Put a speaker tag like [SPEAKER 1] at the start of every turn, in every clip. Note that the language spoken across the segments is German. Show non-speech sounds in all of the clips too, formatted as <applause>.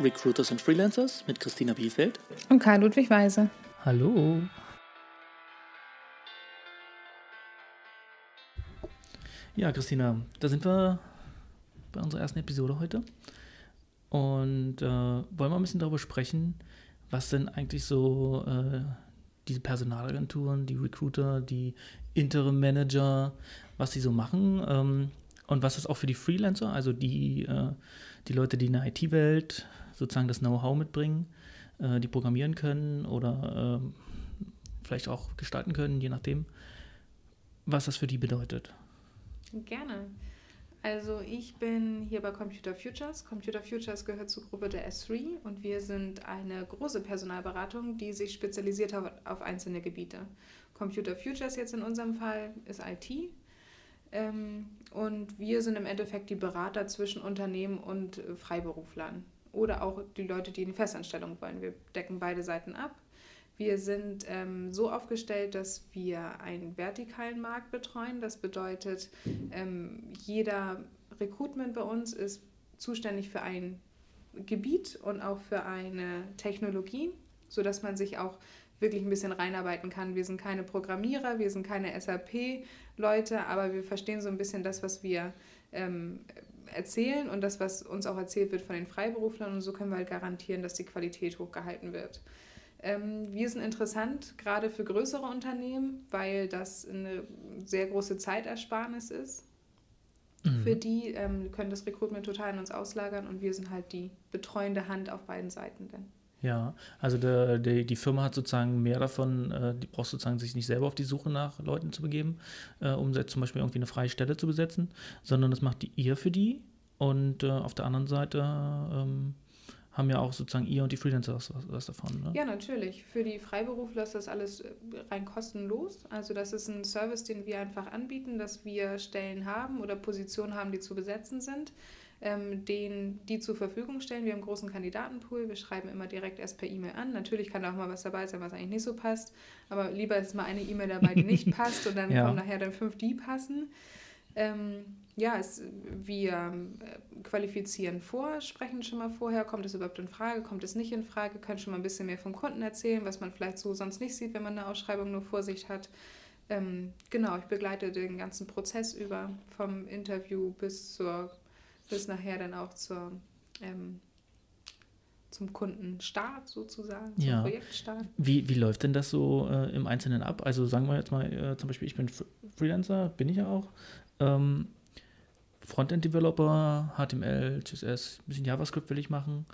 [SPEAKER 1] Recruiters and Freelancers mit Christina Biefeld
[SPEAKER 2] und Karl Ludwig Weise.
[SPEAKER 1] Hallo. Ja, Christina, da sind wir bei unserer ersten Episode heute und äh, wollen wir ein bisschen darüber sprechen, was denn eigentlich so äh, diese Personalagenturen, die Recruiter, die Interim Manager, was sie so machen ähm, und was das auch für die Freelancer, also die, äh, die Leute, die in der IT-Welt sozusagen das Know-how mitbringen, äh, die programmieren können oder äh, vielleicht auch gestalten können, je nachdem, was das für die bedeutet.
[SPEAKER 2] Gerne. Also ich bin hier bei Computer Futures. Computer Futures gehört zur Gruppe der S3 und wir sind eine große Personalberatung, die sich spezialisiert hat auf einzelne Gebiete. Computer Futures jetzt in unserem Fall ist IT und wir sind im Endeffekt die Berater zwischen Unternehmen und Freiberuflern oder auch die Leute, die in Festanstellung wollen. Wir decken beide Seiten ab. Wir sind ähm, so aufgestellt, dass wir einen vertikalen Markt betreuen. Das bedeutet, ähm, jeder Recruitment bei uns ist zuständig für ein Gebiet und auch für eine Technologie, sodass man sich auch wirklich ein bisschen reinarbeiten kann. Wir sind keine Programmierer, wir sind keine SAP-Leute, aber wir verstehen so ein bisschen das, was wir ähm, erzählen und das, was uns auch erzählt wird von den Freiberuflern. Und so können wir halt garantieren, dass die Qualität hochgehalten wird. Ähm, wir sind interessant, gerade für größere Unternehmen, weil das eine sehr große Zeitersparnis ist. Mhm. Für die ähm, können das Recruitment total in uns auslagern und wir sind halt die betreuende Hand auf beiden Seiten dann.
[SPEAKER 1] Ja, also der, der, die Firma hat sozusagen mehr davon, äh, die braucht sozusagen sich nicht selber auf die Suche nach Leuten zu begeben, äh, um zum Beispiel irgendwie eine freie Stelle zu besetzen, sondern das macht die ihr für die. Und äh, auf der anderen Seite ähm, haben ja auch sozusagen ihr und die Freelancer was, was davon. Ne?
[SPEAKER 2] Ja, natürlich. Für die Freiberufler ist das alles äh, rein kostenlos. Also das ist ein Service, den wir einfach anbieten, dass wir Stellen haben oder Positionen haben, die zu besetzen sind, ähm, den, die zur Verfügung stellen. Wir haben einen großen Kandidatenpool. Wir schreiben immer direkt erst per E-Mail an. Natürlich kann da auch mal was dabei sein, was eigentlich nicht so passt. Aber lieber ist mal eine E-Mail dabei, die nicht <laughs> passt und dann ja. kommen nachher dann fünf, die passen. Ähm, ja, es, wir äh, qualifizieren vor, sprechen schon mal vorher, kommt es überhaupt in Frage, kommt es nicht in Frage, können schon mal ein bisschen mehr vom Kunden erzählen, was man vielleicht so sonst nicht sieht, wenn man eine Ausschreibung nur vor sich hat. Ähm, genau, ich begleite den ganzen Prozess über, vom Interview bis zur, bis nachher dann auch zur ähm, zum Kundenstart sozusagen, zum
[SPEAKER 1] ja. Projektstart. Wie, wie läuft denn das so äh, im Einzelnen ab? Also sagen wir jetzt mal äh, zum Beispiel, ich bin Freelancer, bin ich ja auch. Ähm, Frontend-Developer, HTML, CSS, ein bisschen JavaScript will ich machen.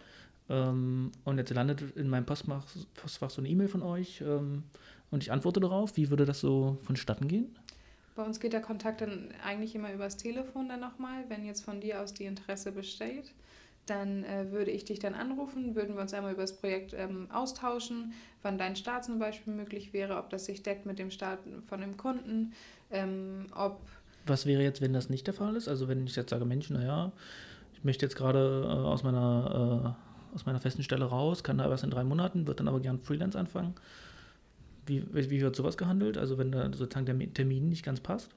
[SPEAKER 1] Ähm, und jetzt landet in meinem Postfach, Postfach so eine E-Mail von euch ähm, und ich antworte darauf. Wie würde das so vonstatten gehen?
[SPEAKER 2] Bei uns geht der Kontakt dann eigentlich immer übers Telefon dann nochmal, wenn jetzt von dir aus die Interesse besteht dann äh, würde ich dich dann anrufen, würden wir uns einmal über das Projekt ähm, austauschen, wann dein Start zum Beispiel möglich wäre, ob das sich deckt mit dem Start von dem Kunden, ähm, ob
[SPEAKER 1] was wäre jetzt, wenn das nicht der Fall ist? Also wenn ich jetzt sage, Mensch, naja, ich möchte jetzt gerade äh, aus, meiner, äh, aus meiner festen Stelle raus, kann da was in drei Monaten, wird dann aber gern Freelance anfangen. Wie, wie wird sowas gehandelt? Also wenn da sozusagen der Termin nicht ganz passt?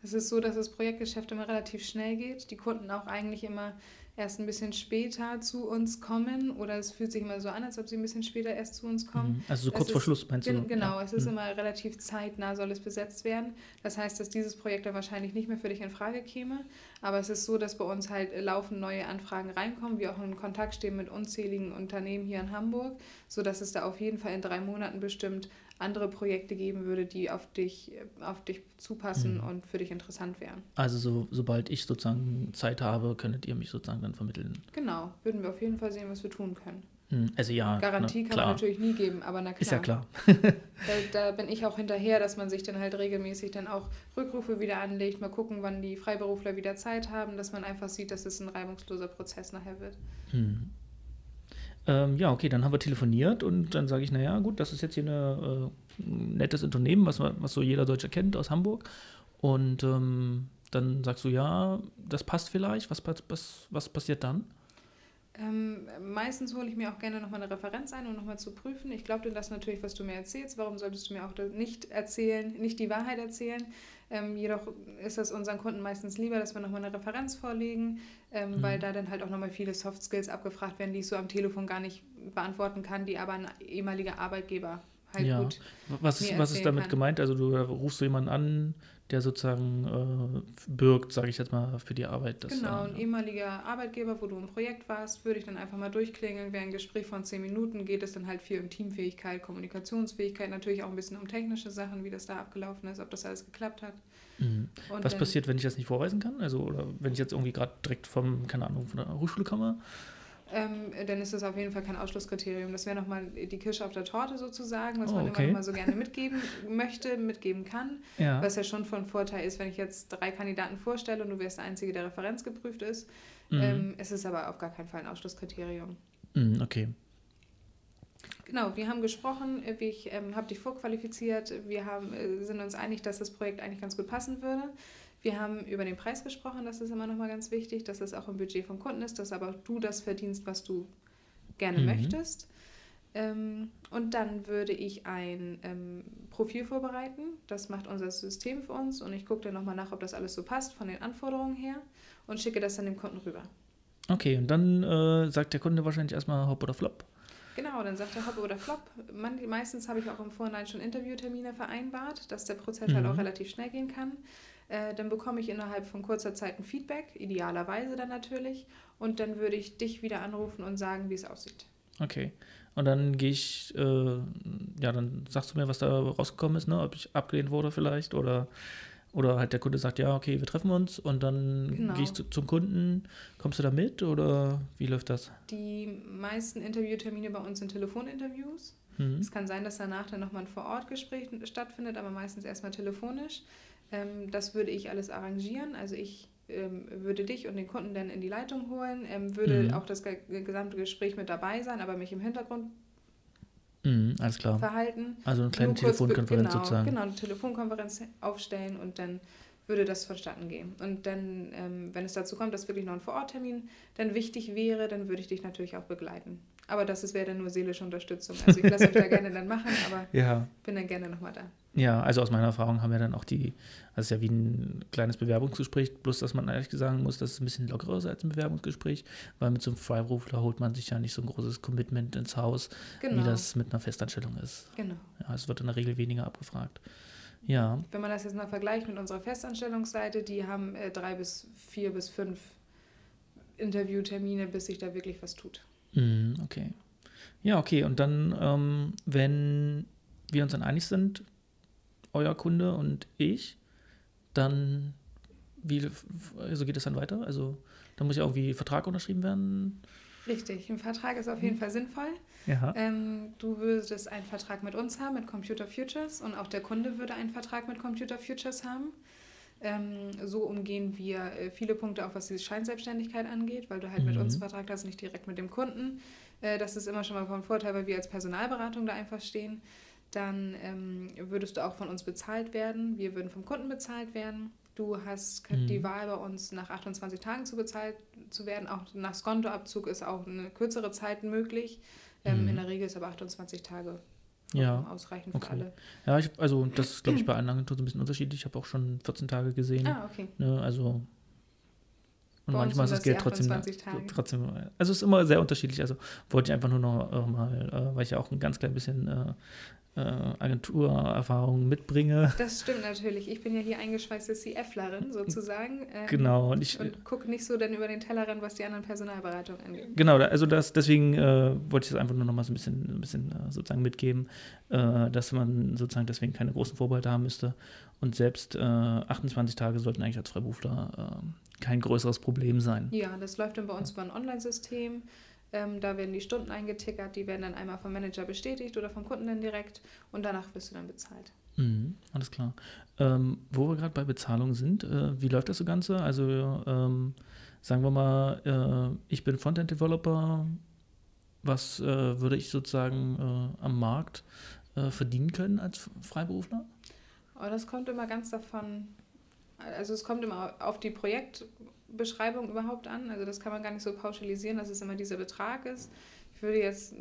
[SPEAKER 2] Es ist so, dass das Projektgeschäft immer relativ schnell geht. Die Kunden auch eigentlich immer erst ein bisschen später zu uns kommen oder es fühlt sich immer so an, als ob sie ein bisschen später erst zu uns kommen.
[SPEAKER 1] Mhm. Also so kurz vor Schluss meinst du?
[SPEAKER 2] Genau, ja. es ist mhm. immer relativ zeitnah, soll es besetzt werden. Das heißt, dass dieses Projekt dann wahrscheinlich nicht mehr für dich in Frage käme. Aber es ist so, dass bei uns halt laufend neue Anfragen reinkommen, wir auch in Kontakt stehen mit unzähligen Unternehmen hier in Hamburg, sodass es da auf jeden Fall in drei Monaten bestimmt andere Projekte geben würde, die auf dich, auf dich zupassen mhm. und für dich interessant wären.
[SPEAKER 1] Also so, sobald ich sozusagen Zeit habe, könntet ihr mich sozusagen dann vermitteln.
[SPEAKER 2] Genau, würden wir auf jeden Fall sehen, was wir tun können.
[SPEAKER 1] Hm, also ja.
[SPEAKER 2] Garantie
[SPEAKER 1] na,
[SPEAKER 2] kann man natürlich nie geben, aber na klar.
[SPEAKER 1] Ist ja klar.
[SPEAKER 2] da, <laughs> da, bin ich auch hinterher, dass man sich dann halt regelmäßig dann auch Rückrufe wieder anlegt, mal gucken, wann die Freiberufler wieder Zeit haben, dass man einfach sieht, dass es ein reibungsloser Prozess nachher wird.
[SPEAKER 1] Hm. Ähm, ja, okay, dann haben wir telefoniert und dann sage ich, naja, gut, das ist jetzt hier ein äh, nettes Unternehmen, was, was so jeder Deutsche kennt aus Hamburg. Und ähm, dann sagst du, ja, das passt vielleicht. Was, was, was passiert dann?
[SPEAKER 2] Ähm, meistens hole ich mir auch gerne nochmal eine Referenz ein, um nochmal zu prüfen. Ich glaube dir das natürlich, was du mir erzählst. Warum solltest du mir auch nicht erzählen, nicht die Wahrheit erzählen? Ähm, jedoch ist es unseren Kunden meistens lieber, dass wir nochmal eine Referenz vorlegen, ähm, mhm. weil da dann halt auch nochmal viele Soft Skills abgefragt werden, die ich so am Telefon gar nicht beantworten kann, die aber ein ehemaliger Arbeitgeber halt
[SPEAKER 1] ja.
[SPEAKER 2] gut.
[SPEAKER 1] Was, ist, was ist damit kann. gemeint? Also du rufst so jemanden an, der sozusagen äh, birgt, sage ich jetzt mal, für die Arbeit.
[SPEAKER 2] Das, genau, ein äh, ehemaliger Arbeitgeber, wo du im Projekt warst, würde ich dann einfach mal durchklingeln. Wäre ein Gespräch von zehn Minuten, geht es dann halt viel um Teamfähigkeit, Kommunikationsfähigkeit, natürlich auch ein bisschen um technische Sachen, wie das da abgelaufen ist, ob das alles geklappt hat.
[SPEAKER 1] Mhm. Was dann, passiert, wenn ich das nicht vorweisen kann? Also, oder wenn ich jetzt irgendwie gerade direkt vom, keine Ahnung, von der Hochschule komme?
[SPEAKER 2] Ähm, dann ist das auf jeden Fall kein Ausschlusskriterium. Das wäre nochmal die Kirsche auf der Torte sozusagen, was oh, man okay. immer, immer so gerne mitgeben <laughs> möchte, mitgeben kann. Ja. Was ja schon von Vorteil ist, wenn ich jetzt drei Kandidaten vorstelle und du wärst der Einzige, der referenzgeprüft ist. Mhm. Ähm, es ist aber auf gar keinen Fall ein Ausschlusskriterium.
[SPEAKER 1] Mhm, okay.
[SPEAKER 2] Genau, wir haben gesprochen, ich ähm, habe dich vorqualifiziert, wir haben, äh, sind uns einig, dass das Projekt eigentlich ganz gut passen würde. Wir haben über den Preis gesprochen, das ist immer nochmal ganz wichtig, dass es auch im Budget vom Kunden ist, dass aber du das verdienst, was du gerne mhm. möchtest. Ähm, und dann würde ich ein ähm, Profil vorbereiten. Das macht unser System für uns und ich gucke dann nochmal nach, ob das alles so passt von den Anforderungen her und schicke das dann dem Kunden rüber.
[SPEAKER 1] Okay, und dann äh, sagt der Kunde wahrscheinlich erstmal Hop oder Flop.
[SPEAKER 2] Genau, dann sagt er Hop oder Flop. Man, meistens habe ich auch im Vorhinein schon Interviewtermine vereinbart, dass der Prozess halt mhm. halt auch relativ schnell gehen kann. Äh, dann bekomme ich innerhalb von kurzer Zeit ein Feedback, idealerweise dann natürlich. Und dann würde ich dich wieder anrufen und sagen, wie es aussieht.
[SPEAKER 1] Okay. Und dann gehe ich, äh, ja, dann sagst du mir, was da rausgekommen ist, ne? ob ich abgelehnt wurde vielleicht oder, oder halt der Kunde sagt, ja, okay, wir treffen uns und dann genau. gehe ich zu, zum Kunden. Kommst du da mit oder wie läuft das?
[SPEAKER 2] Die meisten Interviewtermine bei uns sind Telefoninterviews. Mhm. Es kann sein, dass danach dann nochmal ein Vorortgespräch stattfindet, aber meistens erstmal telefonisch. Ähm, das würde ich alles arrangieren. Also ich ähm, würde dich und den Kunden dann in die Leitung holen, ähm, würde mhm. auch das ge gesamte Gespräch mit dabei sein, aber mich im Hintergrund
[SPEAKER 1] mhm, alles klar.
[SPEAKER 2] verhalten.
[SPEAKER 1] Also eine kleine Telefonkonferenz
[SPEAKER 2] genau,
[SPEAKER 1] sozusagen.
[SPEAKER 2] Genau, eine Telefonkonferenz aufstellen und dann würde das vonstatten gehen. Und dann, ähm, wenn es dazu kommt, dass wirklich noch ein Vororttermin dann wichtig wäre, dann würde ich dich natürlich auch begleiten. Aber das wäre dann nur seelische Unterstützung. Also ich lasse euch da <laughs> gerne dann machen, aber
[SPEAKER 1] ja.
[SPEAKER 2] bin dann gerne nochmal da.
[SPEAKER 1] Ja, also aus meiner Erfahrung haben wir dann auch die, also es ist ja wie ein kleines Bewerbungsgespräch, bloß dass man ehrlich sagen muss, dass es ein bisschen lockerer ist als ein Bewerbungsgespräch, weil mit so einem Freiberufler holt man sich ja nicht so ein großes Commitment ins Haus, genau. wie das mit einer Festanstellung ist.
[SPEAKER 2] Genau.
[SPEAKER 1] Ja, es wird in der Regel weniger abgefragt. Ja.
[SPEAKER 2] Wenn man das jetzt mal vergleicht mit unserer Festanstellungsseite, die haben äh, drei bis vier bis fünf Interviewtermine, bis sich da wirklich was tut.
[SPEAKER 1] Mm, okay. Ja, okay. Und dann, ähm, wenn wir uns dann einig sind, euer Kunde und ich, dann wie also geht es dann weiter? Also dann muss ja irgendwie Vertrag unterschrieben werden.
[SPEAKER 2] Richtig, ein Vertrag ist auf jeden Fall sinnvoll.
[SPEAKER 1] Ja.
[SPEAKER 2] Ähm, du würdest einen Vertrag mit uns haben, mit Computer Futures, und auch der Kunde würde einen Vertrag mit Computer Futures haben. Ähm, so umgehen wir äh, viele Punkte, auch was die Scheinselbstständigkeit angeht, weil du halt mhm. mit uns einen Vertrag hast, nicht direkt mit dem Kunden. Äh, das ist immer schon mal von Vorteil, weil wir als Personalberatung da einfach stehen dann ähm, würdest du auch von uns bezahlt werden. Wir würden vom Kunden bezahlt werden. Du hast mhm. die Wahl bei uns nach 28 Tagen zu bezahlt zu werden. Auch nach Skontoabzug ist auch eine kürzere Zeit möglich. Ähm, mhm. In der Regel ist aber 28 Tage
[SPEAKER 1] ja.
[SPEAKER 2] ausreichend
[SPEAKER 1] okay.
[SPEAKER 2] für alle.
[SPEAKER 1] Ja, ich, also das ist, glaube ich, bei allen Agenturen so ein bisschen unterschiedlich. Ich habe auch schon 14 Tage gesehen.
[SPEAKER 2] Ah, okay.
[SPEAKER 1] Ne, also und bei manchmal ist das Geld trotzdem, trotzdem. Also es ist immer sehr unterschiedlich. Also wollte ich einfach nur noch äh, mal, äh, weil ich ja auch ein ganz klein bisschen äh, Agenturerfahrung mitbringe.
[SPEAKER 2] Das stimmt natürlich. Ich bin ja hier eingeschweißte CFlerin sozusagen.
[SPEAKER 1] Ähm, genau.
[SPEAKER 2] Und, ich, und gucke nicht so dann über den Tellerrand, was die anderen Personalberatungen angeht.
[SPEAKER 1] Genau, also das, deswegen äh, wollte ich das einfach nur noch mal so ein bisschen, ein bisschen äh, sozusagen mitgeben, äh, dass man sozusagen deswegen keine großen Vorbehalte haben müsste. Und selbst 28 äh, Tage sollten eigentlich als Freiberufler äh, kein größeres Problem sein.
[SPEAKER 2] Ja, das läuft dann bei uns über ein Online-System. Ähm, da werden die Stunden eingetickert, die werden dann einmal vom Manager bestätigt oder vom Kunden dann direkt und danach wirst du dann bezahlt.
[SPEAKER 1] Mhm, alles klar. Ähm, wo wir gerade bei Bezahlung sind, äh, wie läuft das so Ganze? Also ähm, sagen wir mal, äh, ich bin Frontend-Developer, was äh, würde ich sozusagen äh, am Markt äh, verdienen können als Freiberufler?
[SPEAKER 2] Oh, das kommt immer ganz davon, also es kommt immer auf die Projekt Beschreibung überhaupt an. Also das kann man gar nicht so pauschalisieren, dass es immer dieser Betrag ist. Ich würde jetzt,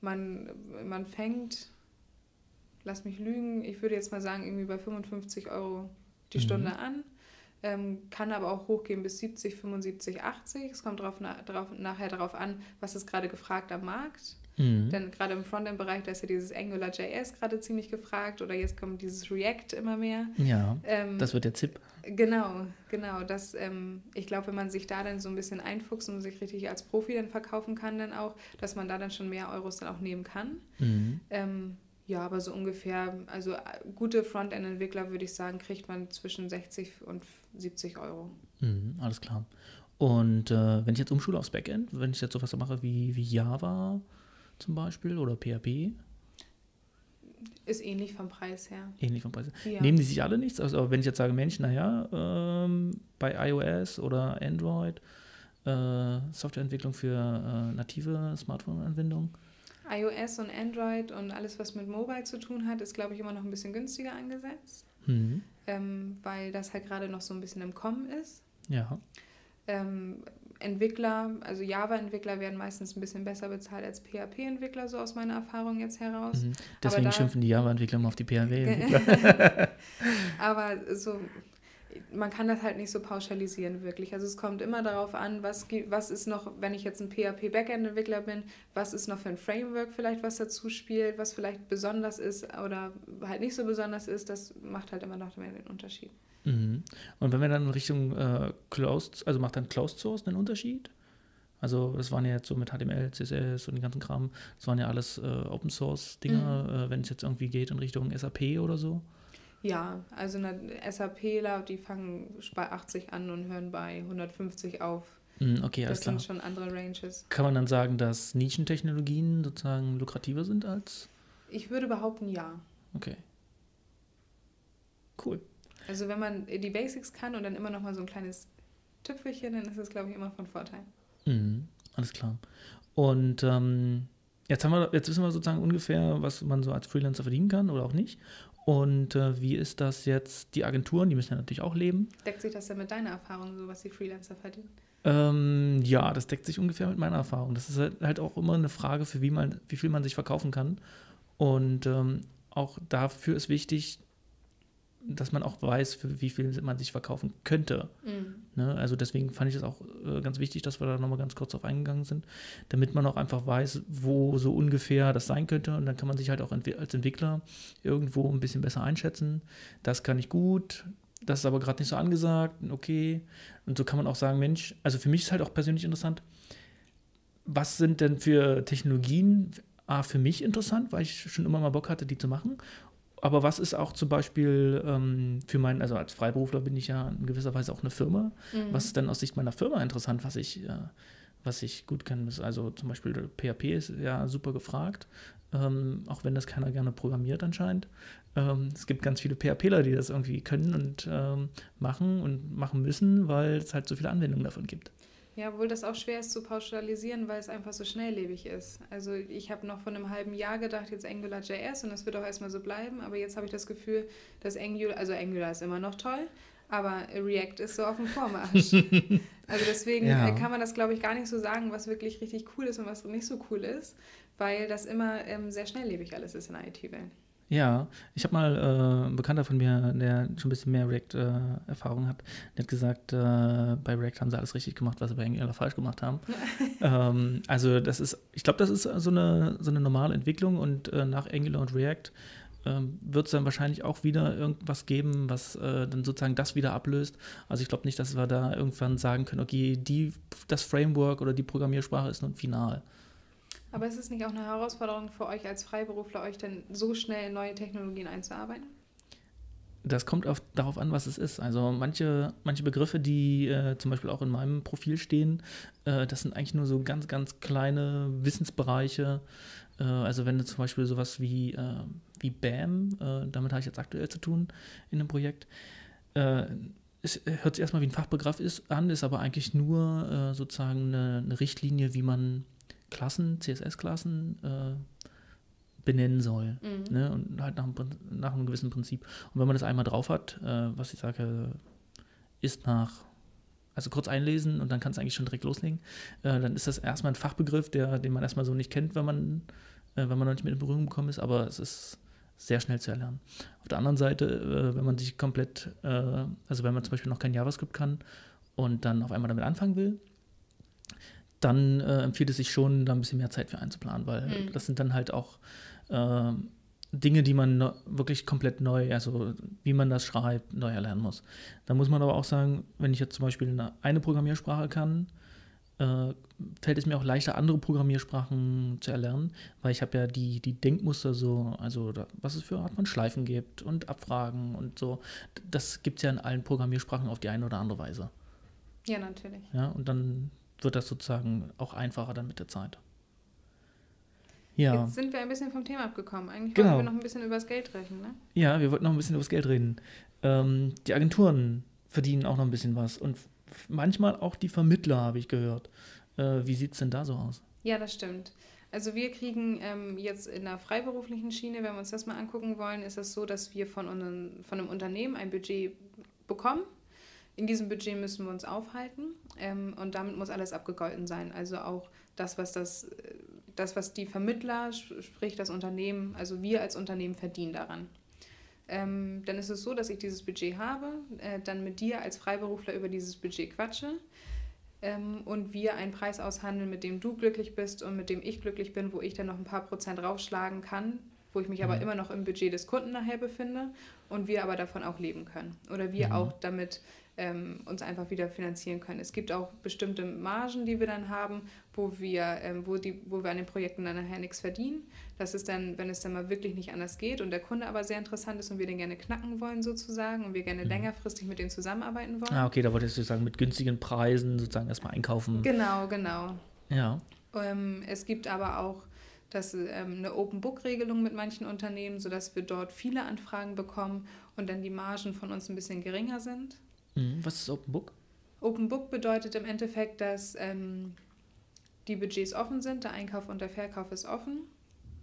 [SPEAKER 2] man, man fängt, lass mich lügen, ich würde jetzt mal sagen, irgendwie bei 55 Euro die mhm. Stunde an. Ähm, kann aber auch hochgehen bis 70, 75, 80. Es kommt drauf, na, drauf, nachher darauf an, was ist gerade gefragt am Markt. Mhm. Denn gerade im Frontend-Bereich, da ist ja dieses AngularJS gerade ziemlich gefragt oder jetzt kommt dieses React immer mehr.
[SPEAKER 1] Ja, ähm, das wird der ZIP.
[SPEAKER 2] Genau, genau. Das, ähm, ich glaube, wenn man sich da dann so ein bisschen einfuchst und sich richtig als Profi dann verkaufen kann, dann auch, dass man da dann schon mehr Euros dann auch nehmen kann. Mhm. Ähm, ja, aber so ungefähr, also äh, gute Frontend-Entwickler würde ich sagen, kriegt man zwischen 60 und 70 Euro.
[SPEAKER 1] Mhm, alles klar. Und äh, wenn ich jetzt umschule aufs Backend, wenn ich jetzt sowas so mache wie, wie Java, zum Beispiel oder PHP?
[SPEAKER 2] Ist ähnlich vom Preis her.
[SPEAKER 1] Ähnlich vom Preis her. Ja. Nehmen die sich alle nichts? Also wenn ich jetzt sage, Mensch, naja, ähm, bei iOS oder Android äh, Softwareentwicklung für äh, native Smartphone-Anwendungen?
[SPEAKER 2] iOS und Android und alles, was mit Mobile zu tun hat, ist, glaube ich, immer noch ein bisschen günstiger angesetzt. Mhm. Ähm, weil das halt gerade noch so ein bisschen im Kommen ist.
[SPEAKER 1] Ja.
[SPEAKER 2] Ähm, Entwickler, also Java-Entwickler werden meistens ein bisschen besser bezahlt als PHP-Entwickler, so aus meiner Erfahrung jetzt heraus. Mhm.
[SPEAKER 1] Deswegen da, schimpfen die Java-Entwickler mal auf die PHP-Entwickler. <laughs>
[SPEAKER 2] Aber so, man kann das halt nicht so pauschalisieren wirklich. Also es kommt immer darauf an, was, was ist noch, wenn ich jetzt ein PHP-Backend-Entwickler bin, was ist noch für ein Framework vielleicht, was dazu spielt, was vielleicht besonders ist oder halt nicht so besonders ist, das macht halt immer noch den Unterschied.
[SPEAKER 1] Mhm. Und wenn wir dann in Richtung äh, Closed, also macht dann Closed Source einen Unterschied? Also das waren ja jetzt so mit HTML, CSS und den ganzen Kram, das waren ja alles äh, Open Source Dinge, mhm. äh, wenn es jetzt irgendwie geht in Richtung SAP oder so.
[SPEAKER 2] Ja, also eine SAPler, die fangen bei 80 an und hören bei 150 auf.
[SPEAKER 1] Mhm, okay,
[SPEAKER 2] das sind schon andere Ranges.
[SPEAKER 1] Kann man dann sagen, dass Nischentechnologien sozusagen lukrativer sind als?
[SPEAKER 2] Ich würde behaupten, ja.
[SPEAKER 1] Okay. Cool.
[SPEAKER 2] Also wenn man die Basics kann und dann immer noch mal so ein kleines Tüpfelchen, dann ist das, glaube ich, immer von Vorteil.
[SPEAKER 1] Mhm, alles klar. Und ähm, jetzt haben wir, jetzt wissen wir sozusagen ungefähr, was man so als Freelancer verdienen kann oder auch nicht. Und äh, wie ist das jetzt? Die Agenturen, die müssen ja natürlich auch leben.
[SPEAKER 2] Deckt sich das denn mit deiner Erfahrung, so was die Freelancer verdienen?
[SPEAKER 1] Ähm, ja, das deckt sich ungefähr mit meiner Erfahrung. Das ist halt, halt auch immer eine Frage, für wie, man, wie viel man sich verkaufen kann. Und ähm, auch dafür ist wichtig, dass man auch weiß, für wie viel man sich verkaufen könnte. Mhm. Ne? Also deswegen fand ich es auch äh, ganz wichtig, dass wir da nochmal ganz kurz auf eingegangen sind, damit man auch einfach weiß, wo so ungefähr das sein könnte. Und dann kann man sich halt auch als Entwickler irgendwo ein bisschen besser einschätzen. Das kann ich gut, das ist aber gerade nicht so angesagt, okay. Und so kann man auch sagen, Mensch, also für mich ist halt auch persönlich interessant, was sind denn für Technologien A, für mich interessant, weil ich schon immer mal Bock hatte, die zu machen aber was ist auch zum Beispiel ähm, für meinen, also als Freiberufler bin ich ja in gewisser Weise auch eine Firma. Mhm. Was ist denn aus Sicht meiner Firma interessant, was ich, äh, was ich gut kann? Also zum Beispiel PHP ist ja super gefragt, ähm, auch wenn das keiner gerne programmiert anscheinend. Ähm, es gibt ganz viele PHPler, die das irgendwie können und ähm, machen und machen müssen, weil es halt so viele Anwendungen davon gibt.
[SPEAKER 2] Ja, obwohl das auch schwer ist zu pauschalisieren, weil es einfach so schnelllebig ist. Also ich habe noch von einem halben Jahr gedacht, jetzt AngularJS und das wird auch erstmal so bleiben, aber jetzt habe ich das Gefühl, dass Angular, also Angular ist immer noch toll, aber React ist so auf dem Vormarsch. <laughs> also deswegen ja. kann man das, glaube ich, gar nicht so sagen, was wirklich richtig cool ist und was nicht so cool ist, weil das immer ähm, sehr schnelllebig alles ist in der IT-Welt.
[SPEAKER 1] Ja, ich habe mal äh, einen Bekannter von mir, der schon ein bisschen mehr React-Erfahrung äh, hat, der hat gesagt, äh, bei React haben sie alles richtig gemacht, was sie bei Angular falsch gemacht haben. <laughs> ähm, also das ist, ich glaube, das ist so eine, so eine normale Entwicklung und äh, nach Angular und React ähm, wird es dann wahrscheinlich auch wieder irgendwas geben, was äh, dann sozusagen das wieder ablöst. Also ich glaube nicht, dass wir da irgendwann sagen können, okay, die, das Framework oder die Programmiersprache ist nun final.
[SPEAKER 2] Aber ist es nicht auch eine Herausforderung für euch als Freiberufler, euch denn so schnell in neue Technologien einzuarbeiten?
[SPEAKER 1] Das kommt auf, darauf an, was es ist. Also manche, manche Begriffe, die äh, zum Beispiel auch in meinem Profil stehen, äh, das sind eigentlich nur so ganz, ganz kleine Wissensbereiche. Äh, also wenn du zum Beispiel sowas wie, äh, wie BAM, äh, damit habe ich jetzt aktuell zu tun in einem Projekt, äh, es hört sich erstmal wie ein Fachbegriff ist, an, ist aber eigentlich nur sozusagen eine, eine Richtlinie, wie man Klassen, CSS-Klassen äh, benennen soll. Mhm. Ne? Und halt nach einem, nach einem, gewissen Prinzip. Und wenn man das einmal drauf hat, äh, was ich sage, ist nach also kurz einlesen und dann kannst du eigentlich schon direkt loslegen. Äh, dann ist das erstmal ein Fachbegriff, der, den man erstmal so nicht kennt, wenn man, äh, wenn man noch nicht mit in Berührung gekommen ist, aber es ist sehr schnell zu erlernen. Auf der anderen Seite, äh, wenn man sich komplett, äh, also wenn man zum Beispiel noch kein JavaScript kann und dann auf einmal damit anfangen will, dann äh, empfiehlt es sich schon, da ein bisschen mehr Zeit für einzuplanen, weil
[SPEAKER 2] Mhm.
[SPEAKER 1] das sind dann halt auch äh, Dinge, die man wirklich komplett neu, also wie man das schreibt, neu erlernen muss. Da muss man aber auch sagen, wenn ich jetzt zum Beispiel eine, eine Programmiersprache kann, äh, fällt es mir auch leichter, andere Programmiersprachen zu erlernen, weil ich habe ja die, die Denkmuster so, also da, was es für Art von Schleifen gibt und Abfragen und so. Das gibt es ja in allen Programmiersprachen auf die eine oder andere Weise.
[SPEAKER 2] Ja, natürlich.
[SPEAKER 1] Ja, und dann wird das sozusagen auch einfacher dann mit der Zeit. Ja,
[SPEAKER 2] Jetzt sind wir ein bisschen vom Thema abgekommen. Eigentlich
[SPEAKER 1] Genau.
[SPEAKER 2] wollten wir noch ein bisschen über das Geld reden, ne?
[SPEAKER 1] ja, wir wollten noch ein bisschen über das Geld reden. Ähm, die Agenturen verdienen auch noch ein bisschen was und manchmal auch die Vermittler, habe ich gehört. Äh, wie sieht es denn da so aus?
[SPEAKER 2] Ja, das stimmt. Also wir kriegen ähm, jetzt in der freiberuflichen Schiene, wenn wir uns das mal angucken wollen, ist es so, dass wir von, unseren, von einem Unternehmen ein Budget bekommen. In diesem Budget müssen wir uns aufhalten ähm, und damit muss alles abgegolten sein. Also auch das, was das, das, was die Vermittler, sp- sprich das Unternehmen, also wir als Unternehmen verdienen daran. Ähm, dann ist es so, dass ich dieses Budget habe, äh, dann mit dir als Freiberufler über dieses Budget quatsche ähm, und wir einen Preis aushandeln, mit dem du glücklich bist und mit dem ich glücklich bin, wo ich dann noch ein paar Prozent raufschlagen kann, wo ich mich aber
[SPEAKER 1] Mhm.
[SPEAKER 2] immer noch im Budget des Kunden nachher befinde und wir aber davon auch leben können. Oder wir
[SPEAKER 1] Mhm.
[SPEAKER 2] auch damit ähm, uns einfach wieder finanzieren können. Es gibt auch bestimmte Margen, die wir dann haben, wo wir, ähm, wo, die, wo wir an den Projekten dann nachher nichts verdienen. Das ist dann, wenn es dann mal wirklich nicht anders geht und der Kunde aber sehr interessant ist und wir den gerne knacken wollen sozusagen und wir gerne
[SPEAKER 1] Mhm.
[SPEAKER 2] längerfristig mit dem zusammenarbeiten wollen.
[SPEAKER 1] Ah, okay, da wolltest du sagen, mit günstigen Preisen sozusagen erstmal einkaufen.
[SPEAKER 2] Genau, genau.
[SPEAKER 1] Ja.
[SPEAKER 2] Ähm, es gibt aber auch das, ähm, eine Open-Book-Regelung mit manchen Unternehmen, sodass wir dort viele Anfragen bekommen und dann die Margen von uns ein bisschen geringer sind.
[SPEAKER 1] Mhm. Was ist Open Book?
[SPEAKER 2] Open Book bedeutet im Endeffekt, dass ähm, die Budgets offen sind, der Einkauf und der Verkauf ist offen.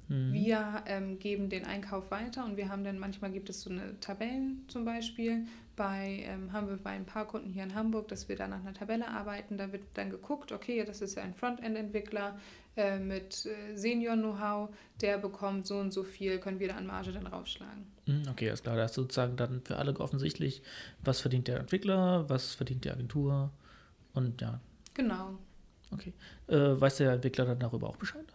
[SPEAKER 1] Mhm.
[SPEAKER 2] Wir ähm, geben den Einkauf weiter und wir haben dann manchmal gibt es so eine Tabellen zum Beispiel. Bei, ähm, haben wir bei ein paar Kunden hier in Hamburg, dass wir da nach einer Tabelle arbeiten. Da wird dann geguckt, okay, das ist ja ein Frontend-Entwickler äh, mit äh, Senior-Know-how, der bekommt so und so viel, können wir da an Marge dann raufschlagen.
[SPEAKER 1] Mhm, Okay, ist klar. Da ist sozusagen dann für alle offensichtlich, was verdient der Entwickler, was verdient die Agentur und ja,
[SPEAKER 2] Genau.
[SPEAKER 1] okay. Äh, weiß der Entwickler dann darüber auch Bescheid?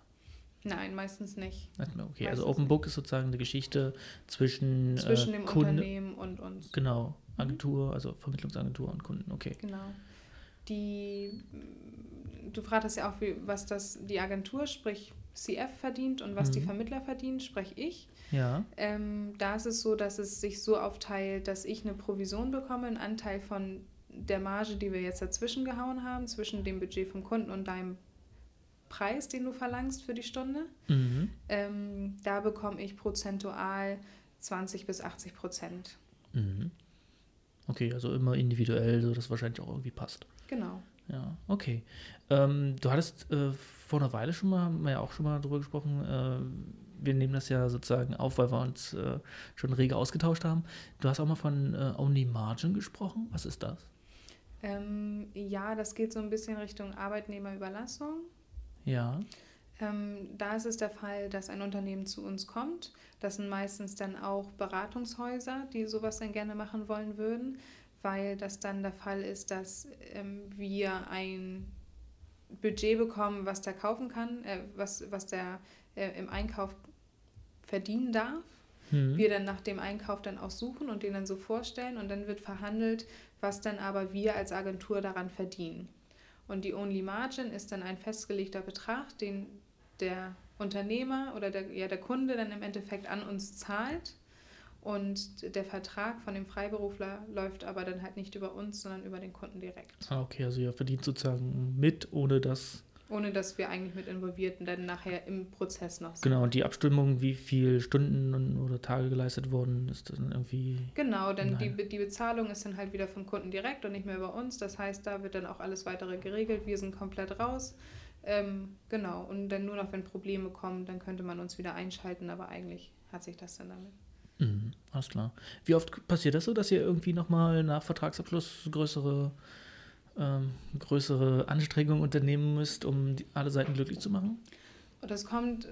[SPEAKER 2] Nein, meistens nicht.
[SPEAKER 1] Okay, also
[SPEAKER 2] es
[SPEAKER 1] Open
[SPEAKER 2] nicht.
[SPEAKER 1] Book ist sozusagen eine Geschichte zwischen,
[SPEAKER 2] Zwischen
[SPEAKER 1] äh,
[SPEAKER 2] dem
[SPEAKER 1] Kunde,
[SPEAKER 2] Unternehmen und uns.
[SPEAKER 1] genau, Agentur, also Vermittlungsagentur und Kunden, okay.
[SPEAKER 2] Genau. Die, du fragtest ja auch, wie, was das die Agentur, sprich CF verdient und was die
[SPEAKER 1] Mhm.
[SPEAKER 2] Vermittler verdienen, sprich ich.
[SPEAKER 1] Ja,
[SPEAKER 2] Ähm, da ist es so, dass es sich so aufteilt, dass ich eine Provision bekomme, einen Anteil von der Marge, die wir jetzt dazwischen gehauen haben, zwischen dem Budget vom Kunden und deinem Preis, den du verlangst für die Stunde.
[SPEAKER 1] mhm.
[SPEAKER 2] Ähm, da bekomme ich prozentual 20 bis 80 Prozent.
[SPEAKER 1] Mhm. Okay, also immer individuell, so dass wahrscheinlich auch irgendwie passt.
[SPEAKER 2] Genau.
[SPEAKER 1] Ja, okay. Ähm, du hattest äh, vor einer Weile schon mal, haben wir ja auch schon mal drüber gesprochen, äh, wir nehmen das ja sozusagen auf, weil wir uns äh, schon rege ausgetauscht haben. Du hast auch mal von äh, Only Margin gesprochen. Was ist das?
[SPEAKER 2] Ähm, ja, das geht so ein bisschen Richtung Arbeitnehmerüberlassung.
[SPEAKER 1] Ja.
[SPEAKER 2] Ähm, da ist es der Fall, dass ein Unternehmen zu uns kommt. Das sind meistens dann auch Beratungshäuser, die sowas dann gerne machen wollen würden, weil das dann der Fall ist, dass ähm, wir ein Budget bekommen, was der kaufen kann, äh, was, was der äh, im Einkauf verdienen darf.
[SPEAKER 1] Hm.
[SPEAKER 2] Wir dann nach dem Einkauf dann auch suchen und den dann so vorstellen und dann wird verhandelt, was dann aber wir als Agentur daran verdienen. Und die Only Margin ist dann ein festgelegter Betrag, den der Unternehmer oder der, ja, der Kunde dann im Endeffekt an uns zahlt. Und der Vertrag von dem Freiberufler läuft aber dann halt nicht über uns, sondern über den Kunden direkt.
[SPEAKER 1] Ah, okay, also ihr verdient sozusagen mit, ohne dass.
[SPEAKER 2] Ohne dass wir eigentlich mit involviert und dann nachher im Prozess noch sind.
[SPEAKER 1] Genau, und die Abstimmung, wie viele Stunden und- oder Tage geleistet wurden, ist dann irgendwie.
[SPEAKER 2] Genau, denn die, die Bezahlung ist dann halt wieder vom Kunden direkt und nicht mehr über uns. Das heißt, da wird dann auch alles weitere geregelt. Wir sind komplett raus. Ähm, genau, und dann nur noch, wenn Probleme kommen, dann könnte man uns wieder einschalten, aber eigentlich hat sich das dann damit.
[SPEAKER 1] Mhm, alles klar. Wie oft passiert das so, dass ihr irgendwie nochmal nach Vertragsabschluss größere ähm, größere Anstrengungen unternehmen müsst, um alle Seiten glücklich zu machen?
[SPEAKER 2] Das kommt,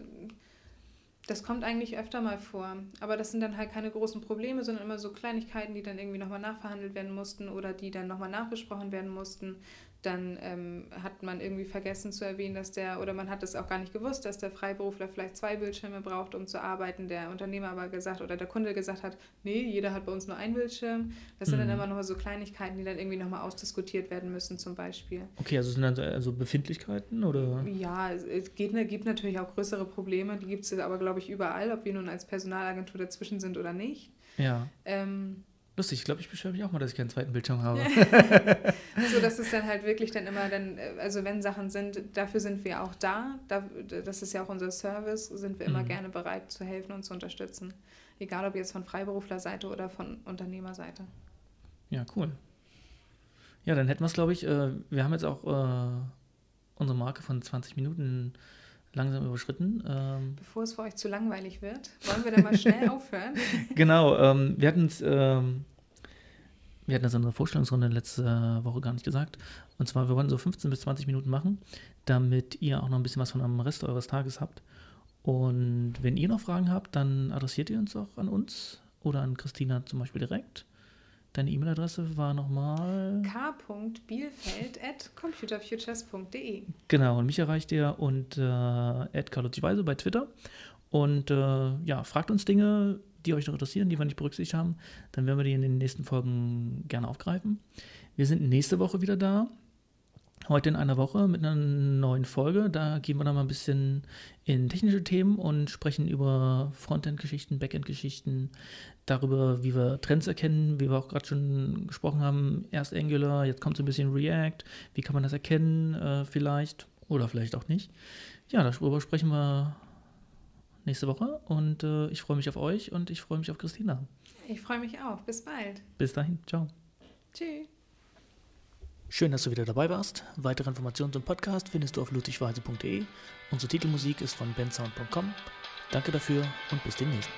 [SPEAKER 2] das kommt eigentlich öfter mal vor. Aber das sind dann halt keine großen Probleme, sondern immer so Kleinigkeiten, die dann irgendwie nochmal nachverhandelt werden mussten oder die dann nochmal nachbesprochen werden mussten dann ähm, hat man irgendwie vergessen zu erwähnen, dass der, oder man hat es auch gar nicht gewusst, dass der Freiberufler vielleicht zwei Bildschirme braucht, um zu arbeiten. Der Unternehmer aber gesagt oder der Kunde gesagt hat, nee, jeder hat bei uns nur einen Bildschirm. Das mhm. sind dann mhm. immer noch so Kleinigkeiten, die dann irgendwie nochmal ausdiskutiert werden müssen, zum Beispiel.
[SPEAKER 1] Okay, also sind dann also Befindlichkeiten oder?
[SPEAKER 2] Ja, es geht, gibt natürlich auch größere Probleme, die gibt es aber, glaube ich, überall, ob wir nun als Personalagentur dazwischen sind oder nicht.
[SPEAKER 1] Ja. Ähm, Lustig, ich glaube, ich beschwere mich auch mal, dass ich keinen zweiten Bildschirm habe. <laughs>
[SPEAKER 2] so, das ist dann halt wirklich dann immer dann, äh, also wenn Sachen sind, dafür sind wir auch da, da das ist ja auch unser Service, sind wir immer mhm. gerne bereit zu helfen und zu unterstützen. Egal ob jetzt von Freiberuflerseite oder von Unternehmerseite.
[SPEAKER 1] Ja, cool. Ja, dann hätten wir es, glaube ich, äh, wir haben jetzt auch äh, unsere Marke von 20 Minuten langsam überschritten.
[SPEAKER 2] Ähm, Bevor es für euch zu langweilig wird, wollen wir dann mal schnell <laughs> aufhören?
[SPEAKER 1] genau, ähm, wir hatten es, ähm, wir hatten das in unserer Vorstellungsrunde letzte Woche gar nicht gesagt. Und zwar, wir wollen so 15 bis 20 Minuten machen, damit ihr auch noch ein bisschen was von am Rest eures Tages habt. Und wenn ihr noch Fragen habt, dann adressiert ihr uns auch an uns oder an Christina zum Beispiel direkt. Deine E-Mail-Adresse war nochmal
[SPEAKER 2] k.bielfeld.computerfutures.de.
[SPEAKER 1] Genau, und mich erreicht ihr und äh, Weise bei Twitter. Und äh, ja, fragt uns Dinge, die euch noch interessieren, die wir nicht berücksichtigt haben. Dann werden wir die in den nächsten Folgen gerne aufgreifen. Wir sind nächste Woche wieder da. Heute in einer Woche mit einer neuen Folge. Da gehen wir dann mal ein bisschen in technische Themen und sprechen über Frontend-Geschichten, Backend-Geschichten, darüber, wie wir Trends erkennen, wie wir auch gerade schon gesprochen haben. Erst Angular, jetzt kommt so ein bisschen React. Wie kann man das erkennen, äh, vielleicht oder vielleicht auch nicht. Ja, darüber sprechen wir nächste Woche und äh, ich freue mich auf euch und ich freue mich auf Christina.
[SPEAKER 2] Ich freue mich auch. Bis bald.
[SPEAKER 1] Bis dahin. Ciao.
[SPEAKER 2] Tschüss.
[SPEAKER 1] Schön, dass du wieder dabei warst. Weitere Informationen zum Podcast findest du auf ludwigweise.de. Unsere Titelmusik ist von bensound.com. Danke dafür und bis demnächst.